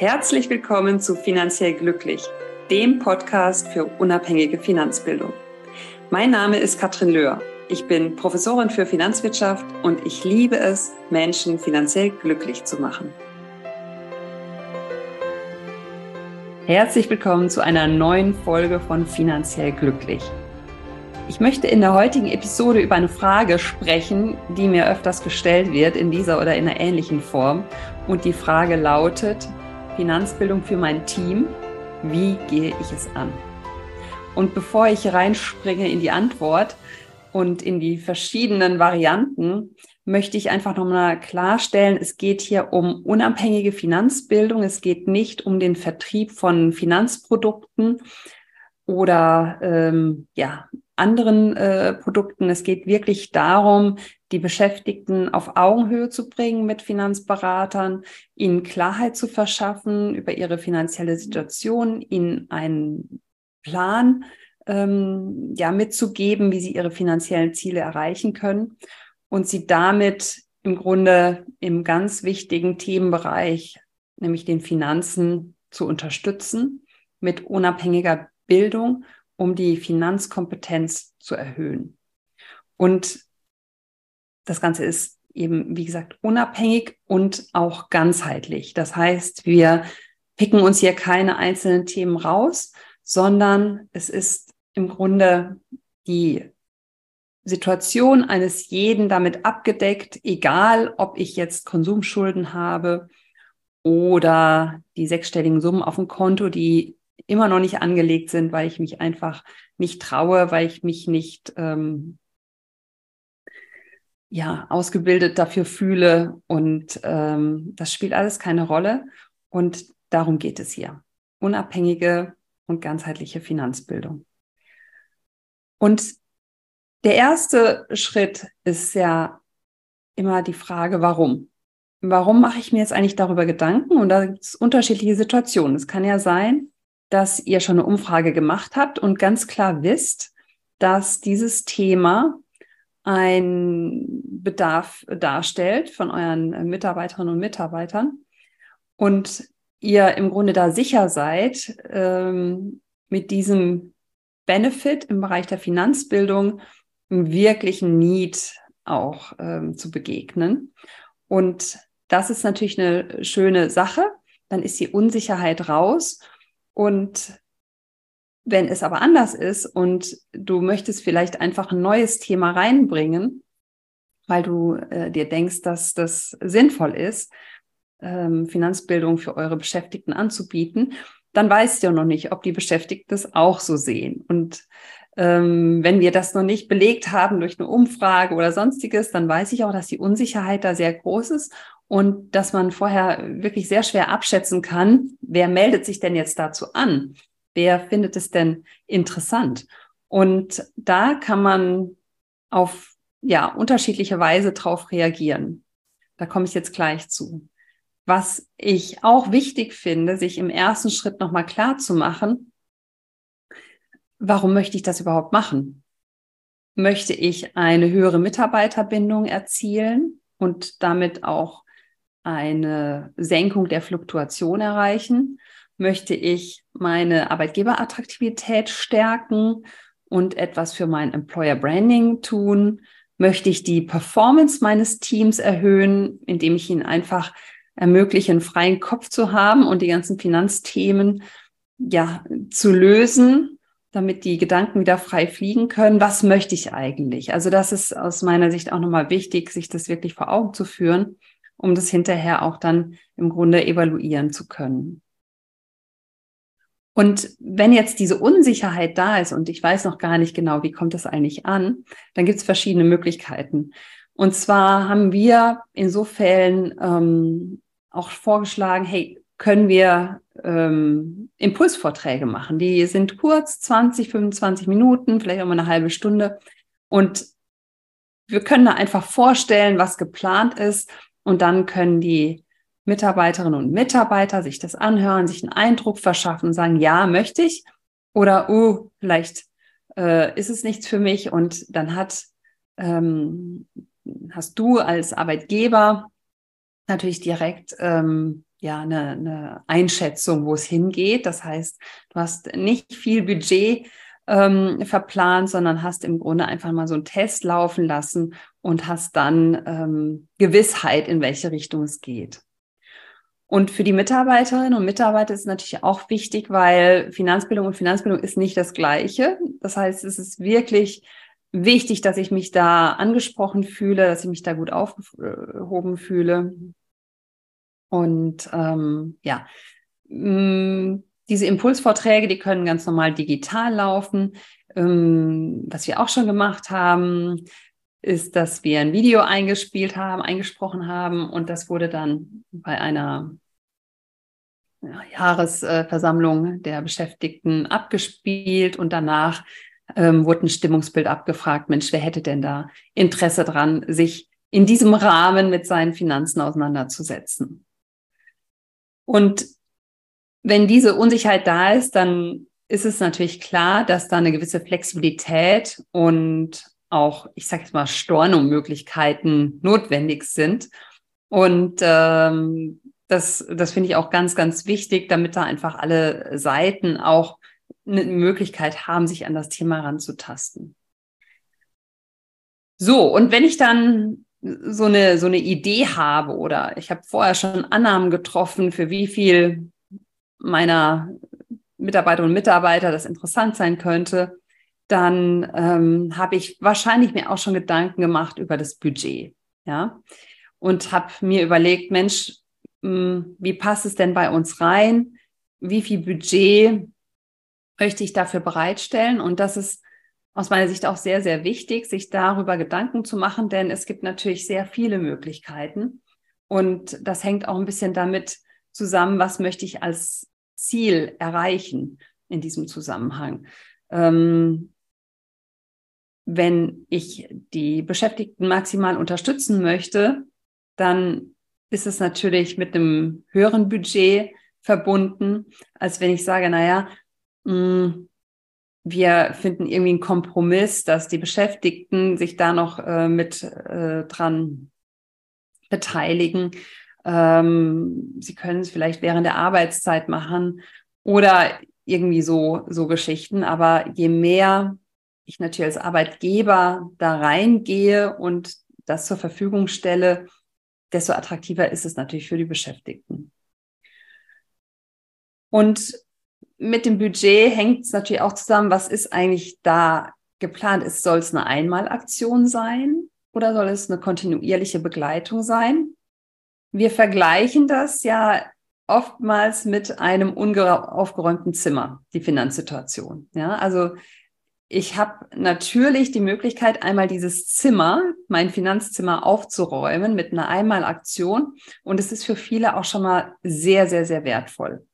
Herzlich willkommen zu Finanziell Glücklich, dem Podcast für unabhängige Finanzbildung. Mein Name ist Katrin Löhr. Ich bin Professorin für Finanzwirtschaft und ich liebe es, Menschen finanziell glücklich zu machen. Herzlich willkommen zu einer neuen Folge von Finanziell Glücklich. Ich möchte in der heutigen Episode über eine Frage sprechen, die mir öfters gestellt wird in dieser oder in einer ähnlichen Form. Und die Frage lautet, Finanzbildung für mein Team, wie gehe ich es an? Und bevor ich reinspringe in die Antwort und in die verschiedenen Varianten, möchte ich einfach nochmal klarstellen, es geht hier um unabhängige Finanzbildung. Es geht nicht um den Vertrieb von Finanzprodukten oder ähm, ja, anderen äh, Produkten. Es geht wirklich darum, die Beschäftigten auf Augenhöhe zu bringen mit Finanzberatern, ihnen Klarheit zu verschaffen über ihre finanzielle Situation, ihnen einen Plan ähm, ja mitzugeben, wie sie ihre finanziellen Ziele erreichen können und sie damit im Grunde im ganz wichtigen Themenbereich, nämlich den Finanzen, zu unterstützen mit unabhängiger Bildung, um die Finanzkompetenz zu erhöhen. Und das Ganze ist eben, wie gesagt, unabhängig und auch ganzheitlich. Das heißt, wir picken uns hier keine einzelnen Themen raus, sondern es ist im Grunde die Situation eines jeden damit abgedeckt, egal ob ich jetzt Konsumschulden habe oder die sechsstelligen Summen auf dem Konto, die immer noch nicht angelegt sind, weil ich mich einfach nicht traue, weil ich mich nicht ähm, ja ausgebildet dafür fühle und ähm, das spielt alles keine Rolle und darum geht es hier unabhängige und ganzheitliche Finanzbildung und der erste Schritt ist ja immer die Frage, warum? Warum mache ich mir jetzt eigentlich darüber Gedanken? Und da gibt es unterschiedliche Situationen. Es kann ja sein, dass ihr schon eine Umfrage gemacht habt und ganz klar wisst, dass dieses Thema ein Bedarf darstellt von euren Mitarbeiterinnen und Mitarbeitern und ihr im Grunde da sicher seid, ähm, mit diesem Benefit im Bereich der Finanzbildung einen wirklichen Need auch ähm, zu begegnen. Und das ist natürlich eine schöne Sache. Dann ist die Unsicherheit raus. Und wenn es aber anders ist und du möchtest vielleicht einfach ein neues Thema reinbringen, weil du äh, dir denkst, dass das sinnvoll ist, ähm, Finanzbildung für eure Beschäftigten anzubieten, dann weißt du ja noch nicht, ob die Beschäftigten das auch so sehen. Und ähm, wenn wir das noch nicht belegt haben durch eine Umfrage oder sonstiges, dann weiß ich auch, dass die Unsicherheit da sehr groß ist und dass man vorher wirklich sehr schwer abschätzen kann, wer meldet sich denn jetzt dazu an? Wer findet es denn interessant? Und da kann man auf ja, unterschiedliche Weise drauf reagieren. Da komme ich jetzt gleich zu. Was ich auch wichtig finde, sich im ersten Schritt nochmal klar zu machen, warum möchte ich das überhaupt machen? Möchte ich eine höhere Mitarbeiterbindung erzielen und damit auch eine Senkung der Fluktuation erreichen? Möchte ich meine Arbeitgeberattraktivität stärken und etwas für mein Employer Branding tun? Möchte ich die Performance meines Teams erhöhen, indem ich ihnen einfach ermögliche, einen freien Kopf zu haben und die ganzen Finanzthemen ja zu lösen, damit die Gedanken wieder frei fliegen können. Was möchte ich eigentlich? Also das ist aus meiner Sicht auch nochmal wichtig, sich das wirklich vor Augen zu führen, um das hinterher auch dann im Grunde evaluieren zu können. Und wenn jetzt diese Unsicherheit da ist und ich weiß noch gar nicht genau, wie kommt das eigentlich an, dann gibt es verschiedene Möglichkeiten. Und zwar haben wir insofern ähm, auch vorgeschlagen, hey, können wir ähm, Impulsvorträge machen. Die sind kurz, 20, 25 Minuten, vielleicht auch mal eine halbe Stunde. Und wir können da einfach vorstellen, was geplant ist. Und dann können die Mitarbeiterinnen und Mitarbeiter sich das anhören, sich einen Eindruck verschaffen, sagen, ja, möchte ich. Oder, oh, vielleicht äh, ist es nichts für mich. Und dann hat, ähm, hast du als Arbeitgeber natürlich direkt ähm, ja eine, eine Einschätzung, wo es hingeht. Das heißt, du hast nicht viel Budget ähm, verplant, sondern hast im Grunde einfach mal so einen Test laufen lassen und hast dann ähm, Gewissheit, in welche Richtung es geht. Und für die Mitarbeiterinnen und Mitarbeiter ist es natürlich auch wichtig, weil Finanzbildung und Finanzbildung ist nicht das Gleiche. Das heißt, es ist wirklich wichtig, dass ich mich da angesprochen fühle, dass ich mich da gut aufgehoben fühle. Und ähm, ja, mm, diese Impulsvorträge, die können ganz normal digital laufen. Ähm, was wir auch schon gemacht haben, ist, dass wir ein Video eingespielt haben, eingesprochen haben und das wurde dann bei einer ja, Jahresversammlung der Beschäftigten abgespielt und danach ähm, wurde ein Stimmungsbild abgefragt. Mensch, wer hätte denn da Interesse dran, sich in diesem Rahmen mit seinen Finanzen auseinanderzusetzen? Und wenn diese Unsicherheit da ist, dann ist es natürlich klar, dass da eine gewisse Flexibilität und auch, ich sage jetzt mal, Stornomöglichkeiten notwendig sind. Und ähm, das, das finde ich auch ganz, ganz wichtig, damit da einfach alle Seiten auch eine Möglichkeit haben, sich an das Thema ranzutasten. So, und wenn ich dann so eine, so eine Idee habe oder ich habe vorher schon Annahmen getroffen, für wie viel meiner Mitarbeiterinnen und Mitarbeiter das interessant sein könnte, dann ähm, habe ich wahrscheinlich mir auch schon Gedanken gemacht über das Budget, ja, und habe mir überlegt, Mensch, mh, hm, wie passt es denn bei uns rein? Wie viel Budget möchte ich dafür bereitstellen? Und das ist aus meiner Sicht auch sehr, sehr wichtig, sich darüber Gedanken zu machen, denn es gibt natürlich sehr viele Möglichkeiten. Und das hängt auch ein bisschen damit zusammen, was möchte ich als Ziel erreichen in diesem Zusammenhang. Ähm, wenn ich die Beschäftigten maximal unterstützen möchte, dann ist es natürlich mit einem höheren Budget verbunden, als wenn ich sage, naja, mm, wir finden irgendwie einen Kompromiss, dass die Beschäftigten sich da noch äh, mit äh, dran beteiligen. Ähm, sie können es vielleicht während der Arbeitszeit machen oder irgendwie so, so Geschichten. Aber je mehr ich natürlich als Arbeitgeber da reingehe und das zur Verfügung stelle, desto attraktiver ist es natürlich für die Beschäftigten. Und mit dem Budget hängt es natürlich auch zusammen, was ist eigentlich da geplant? Ist, soll es eine Einmalaktion sein oder soll es eine kontinuierliche Begleitung sein? Wir vergleichen das ja oftmals mit einem unaufgeräumten Zimmer, die Finanzsituation. Ja, also ich habe natürlich die Möglichkeit, einmal dieses Zimmer, mein Finanzzimmer aufzuräumen mit einer Einmalaktion. Und es ist für viele auch schon mal sehr, sehr, sehr wertvoll.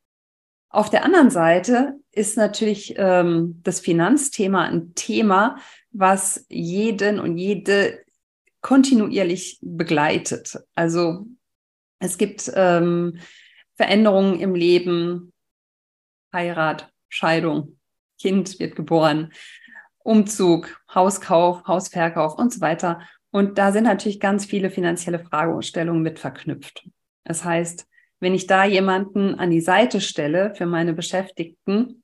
Auf der anderen Seite ist natürlich ähm, das Finanzthema ein Thema, was jeden und jede kontinuierlich begleitet. Also es gibt ähm, Veränderungen im Leben, Heirat, Scheidung, Kind wird geboren, Umzug, Hauskauf, Hausverkauf und so weiter. Und da sind natürlich ganz viele finanzielle Fragestellungen mit verknüpft. Das heißt, wenn ich da jemanden an die Seite stelle für meine Beschäftigten,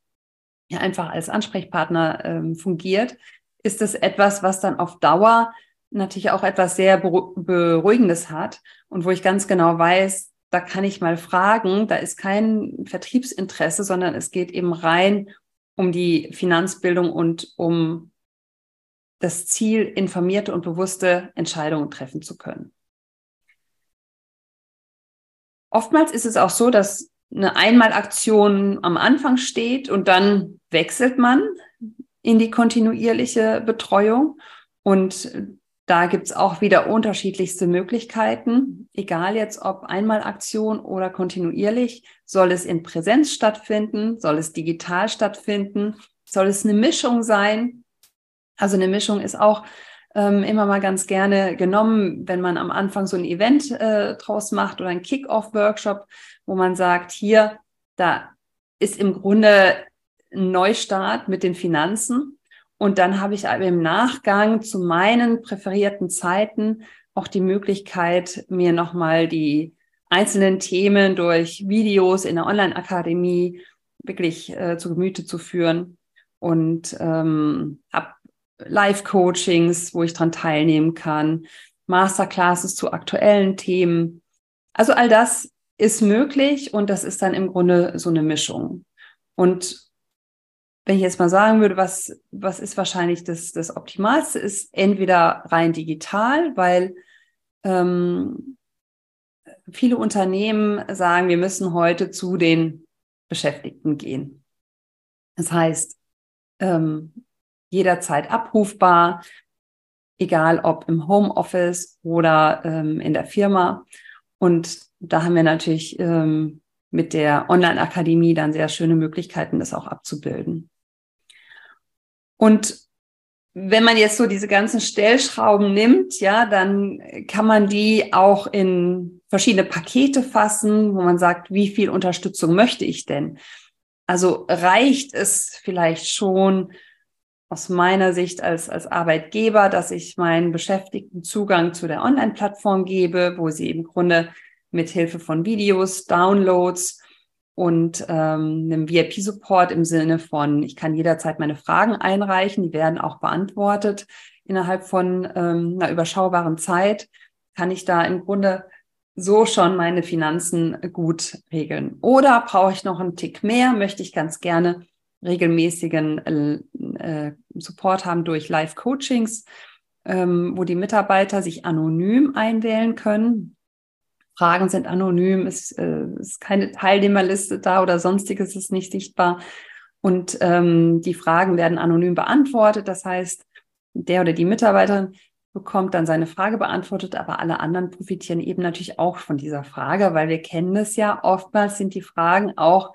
ja einfach als Ansprechpartner ähm, fungiert, ist das etwas, was dann auf Dauer natürlich auch etwas sehr Beruhigendes hat und wo ich ganz genau weiß, da kann ich mal fragen, da ist kein Vertriebsinteresse, sondern es geht eben rein um die Finanzbildung und um das Ziel, informierte und bewusste Entscheidungen treffen zu können. Oftmals ist es auch so, dass eine Einmalaktion am Anfang steht und dann wechselt man in die kontinuierliche Betreuung. Und da gibt es auch wieder unterschiedlichste Möglichkeiten, egal jetzt ob Einmalaktion oder kontinuierlich. Soll es in Präsenz stattfinden? Soll es digital stattfinden? Soll es eine Mischung sein? Also eine Mischung ist auch ähm, immer mal ganz gerne genommen, wenn man am Anfang so ein Event äh, draus macht oder ein Kick-Off-Workshop, wo man sagt, hier, da ist im Grunde ein Neustart mit den Finanzen. Und dann habe ich im Nachgang zu meinen präferierten Zeiten auch die Möglichkeit, mir nochmal die einzelnen Themen durch Videos in der Online-Akademie wirklich äh, zu Gemüte zu führen und ähm, habe Live-Coachings, wo ich dran teilnehmen kann, Masterclasses zu aktuellen Themen. Also all das ist möglich und das ist dann im Grunde so eine Mischung. Und wenn ich jetzt mal sagen würde, was, was ist wahrscheinlich das, das Optimalste, ist entweder rein digital, weil ähm, viele Unternehmen sagen, wir müssen heute zu den Beschäftigten gehen. Das heißt, ähm, jederzeit abrufbar, egal ob im Homeoffice oder ähm, in der Firma. Und da haben wir natürlich ähm, mit der Online-Akademie dann sehr schöne Möglichkeiten, das auch abzubilden. Und wenn man jetzt so diese ganzen Stellschrauben nimmt, ja, dann kann man die auch in verschiedene Pakete fassen, wo man sagt, wie viel Unterstützung möchte ich denn? Also reicht es vielleicht schon aus meiner Sicht als, als Arbeitgeber, dass ich meinen Beschäftigten Zugang zu der Online-Plattform gebe, wo sie im Grunde mit Hilfe von Videos, Downloads und ähm, einem VIP-Support im Sinne von, ich kann jederzeit meine Fragen einreichen, die werden auch beantwortet innerhalb von ähm, einer überschaubaren Zeit, kann ich da im Grunde so schon meine Finanzen gut regeln. Oder brauche ich noch einen Tick mehr, möchte ich ganz gerne regelmäßigen äh, äh, Support haben durch Live-Coachings, ähm, wo die Mitarbeiter sich anonym einwählen können. Fragen sind anonym, es äh, ist keine Teilnehmerliste da oder sonstiges ist nicht sichtbar. Und ähm, die Fragen werden anonym beantwortet. Das heißt, der oder die Mitarbeiterin bekommt dann seine Frage beantwortet, aber alle anderen profitieren eben natürlich auch von dieser Frage, weil wir kennen es ja, oftmals sind die Fragen auch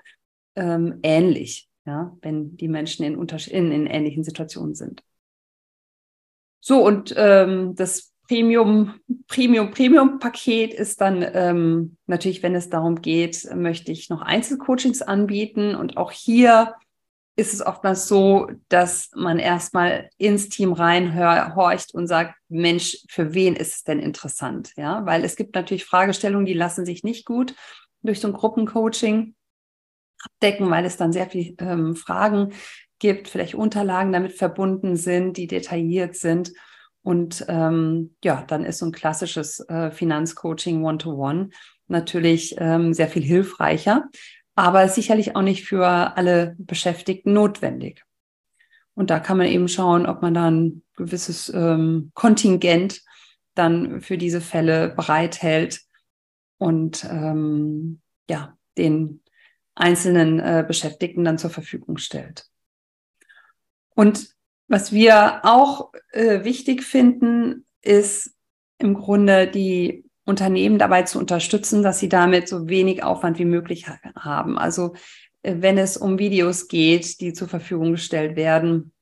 ähm, ähnlich, ja, wenn die Menschen in, in, in ähnlichen Situationen sind. So, und ähm, das Premium, Premium, Premium-Paket ist dann ähm, natürlich, wenn es darum geht, möchte ich noch Einzelcoachings anbieten. Und auch hier ist es oftmals so, dass man erstmal ins Team reinhorcht und sagt, Mensch, für wen ist es denn interessant? Ja, weil es gibt natürlich Fragestellungen, die lassen sich nicht gut durch so ein Gruppencoaching abdecken, weil es dann sehr viele ähm, Fragen gibt, vielleicht Unterlagen damit verbunden sind, die detailliert sind. Und ähm, ja, dann ist so ein klassisches äh, Finanzcoaching One-to-One natürlich ähm, sehr viel hilfreicher, aber sicherlich auch nicht für alle Beschäftigten notwendig. Und da kann man eben schauen, ob man da ein gewisses ähm, Kontingent dann für diese Fälle bereithält und ähm, ja, den einzelnen äh, Beschäftigten dann zur Verfügung stellt. Und was wir auch äh, wichtig finden, ist im Grunde die Unternehmen dabei zu unterstützen, dass sie damit so wenig Aufwand wie möglich haben. Also äh, wenn es um Videos geht, die zur Verfügung gestellt werden,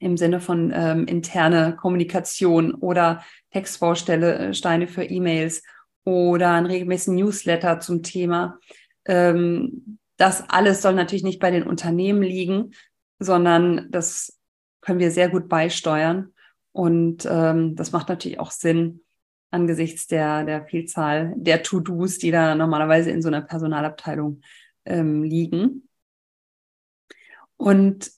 im Sinne von ähm, interne Kommunikation oder Textbausteine für E-Mails oder einen regelmäßigen Newsletter zum Thema. Ähm, das alles soll natürlich nicht bei den Unternehmen liegen, sondern das können wir sehr gut beisteuern. Und ähm, das macht natürlich auch Sinn angesichts der, der Vielzahl der To-Dos, die da normalerweise in so einer Personalabteilung ähm, liegen. Und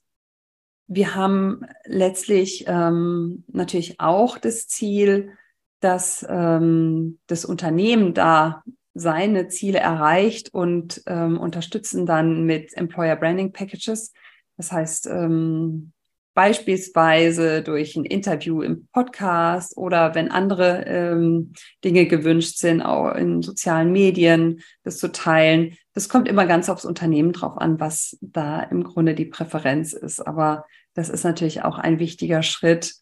wir haben letztlich ähm, natürlich auch das Ziel, dass ähm, das Unternehmen da seine Ziele erreicht und ähm, unterstützen dann mit Employer Branding Packages. Das heißt, ähm, beispielsweise durch ein Interview im Podcast oder wenn andere ähm, Dinge gewünscht sind, auch in sozialen Medien, das zu teilen. Das kommt immer ganz aufs Unternehmen drauf an, was da im Grunde die Präferenz ist. Aber das ist natürlich auch ein wichtiger Schritt,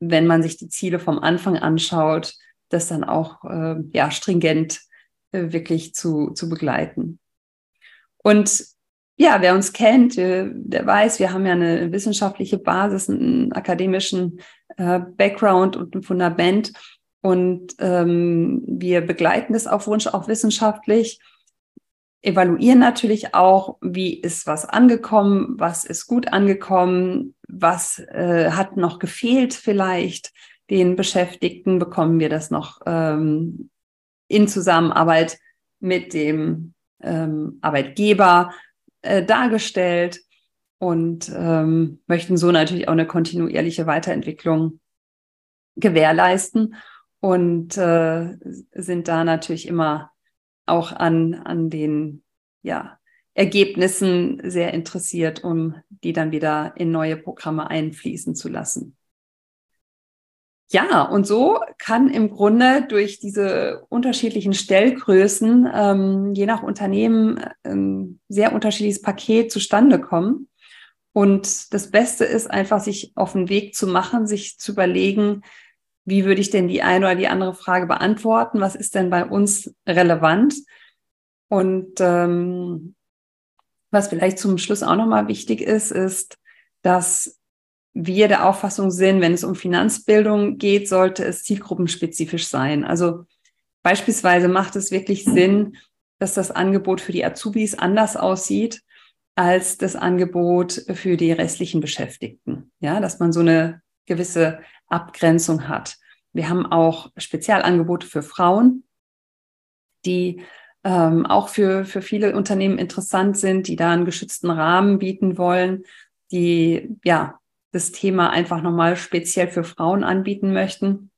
wenn man sich die Ziele vom Anfang anschaut, das dann auch äh, ja stringent äh, wirklich zu, zu begleiten. Und ja, wer uns kennt, äh, der weiß, wir haben ja eine wissenschaftliche Basis, einen akademischen äh, Background und ein Fundament. Und ähm, wir begleiten das auf Wunsch auch wissenschaftlich, evaluieren natürlich auch, wie ist was angekommen, was ist gut angekommen, was äh, hat noch gefehlt vielleicht den Beschäftigten, bekommen wir das noch ähm, in Zusammenarbeit mit dem ähm, Arbeitgeber äh, dargestellt und ähm, möchten so natürlich auch eine kontinuierliche Weiterentwicklung gewährleisten und äh, sind da natürlich immer auch an, an den ja, Ergebnissen sehr interessiert, um die dann wieder in neue Programme einfließen zu lassen. Ja, und so kann im Grunde durch diese unterschiedlichen Stellgrößen ähm, je nach Unternehmen ein sehr unterschiedliches Paket zustande kommen. Und das Beste ist einfach, sich auf den Weg zu machen, sich zu überlegen, wie würde ich denn die eine oder die andere Frage beantworten? Was ist denn bei uns relevant? Und ähm, was vielleicht zum Schluss auch nochmal wichtig ist, ist, dass wir der Auffassung sind, wenn es um Finanzbildung geht, sollte es zielgruppenspezifisch sein. Also beispielsweise macht es wirklich Sinn, dass das Angebot für die Azubis anders aussieht als das Angebot für die restlichen Beschäftigten. Ja, dass man so eine gewisse Abgrenzung hat. Wir haben auch Spezialangebote für Frauen, die ähm, auch für, für viele Unternehmen interessant sind, die da einen geschützten Rahmen bieten wollen, die ja das Thema einfach nochmal speziell für Frauen anbieten möchten.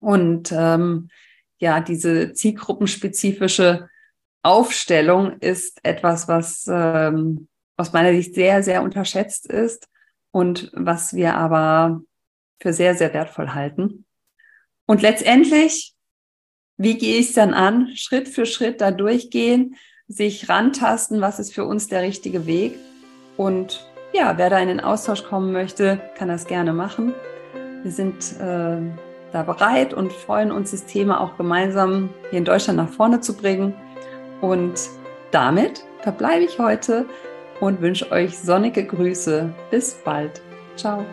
Und ähm, ja, diese zielgruppenspezifische Aufstellung ist etwas, was ähm, aus meiner Sicht sehr, sehr unterschätzt ist und was wir aber für sehr, sehr wertvoll halten. Und letztendlich, wie gehe ich es dann an? Schritt für Schritt da durchgehen, sich rantasten, was ist für uns der richtige Weg. Und ja, wer da in den Austausch kommen möchte, kann das gerne machen. Wir sind äh, da bereit und freuen uns, das Thema auch gemeinsam hier in Deutschland nach vorne zu bringen. Und damit verbleibe ich heute und wünsche euch sonnige Grüße. Bis bald. Ciao.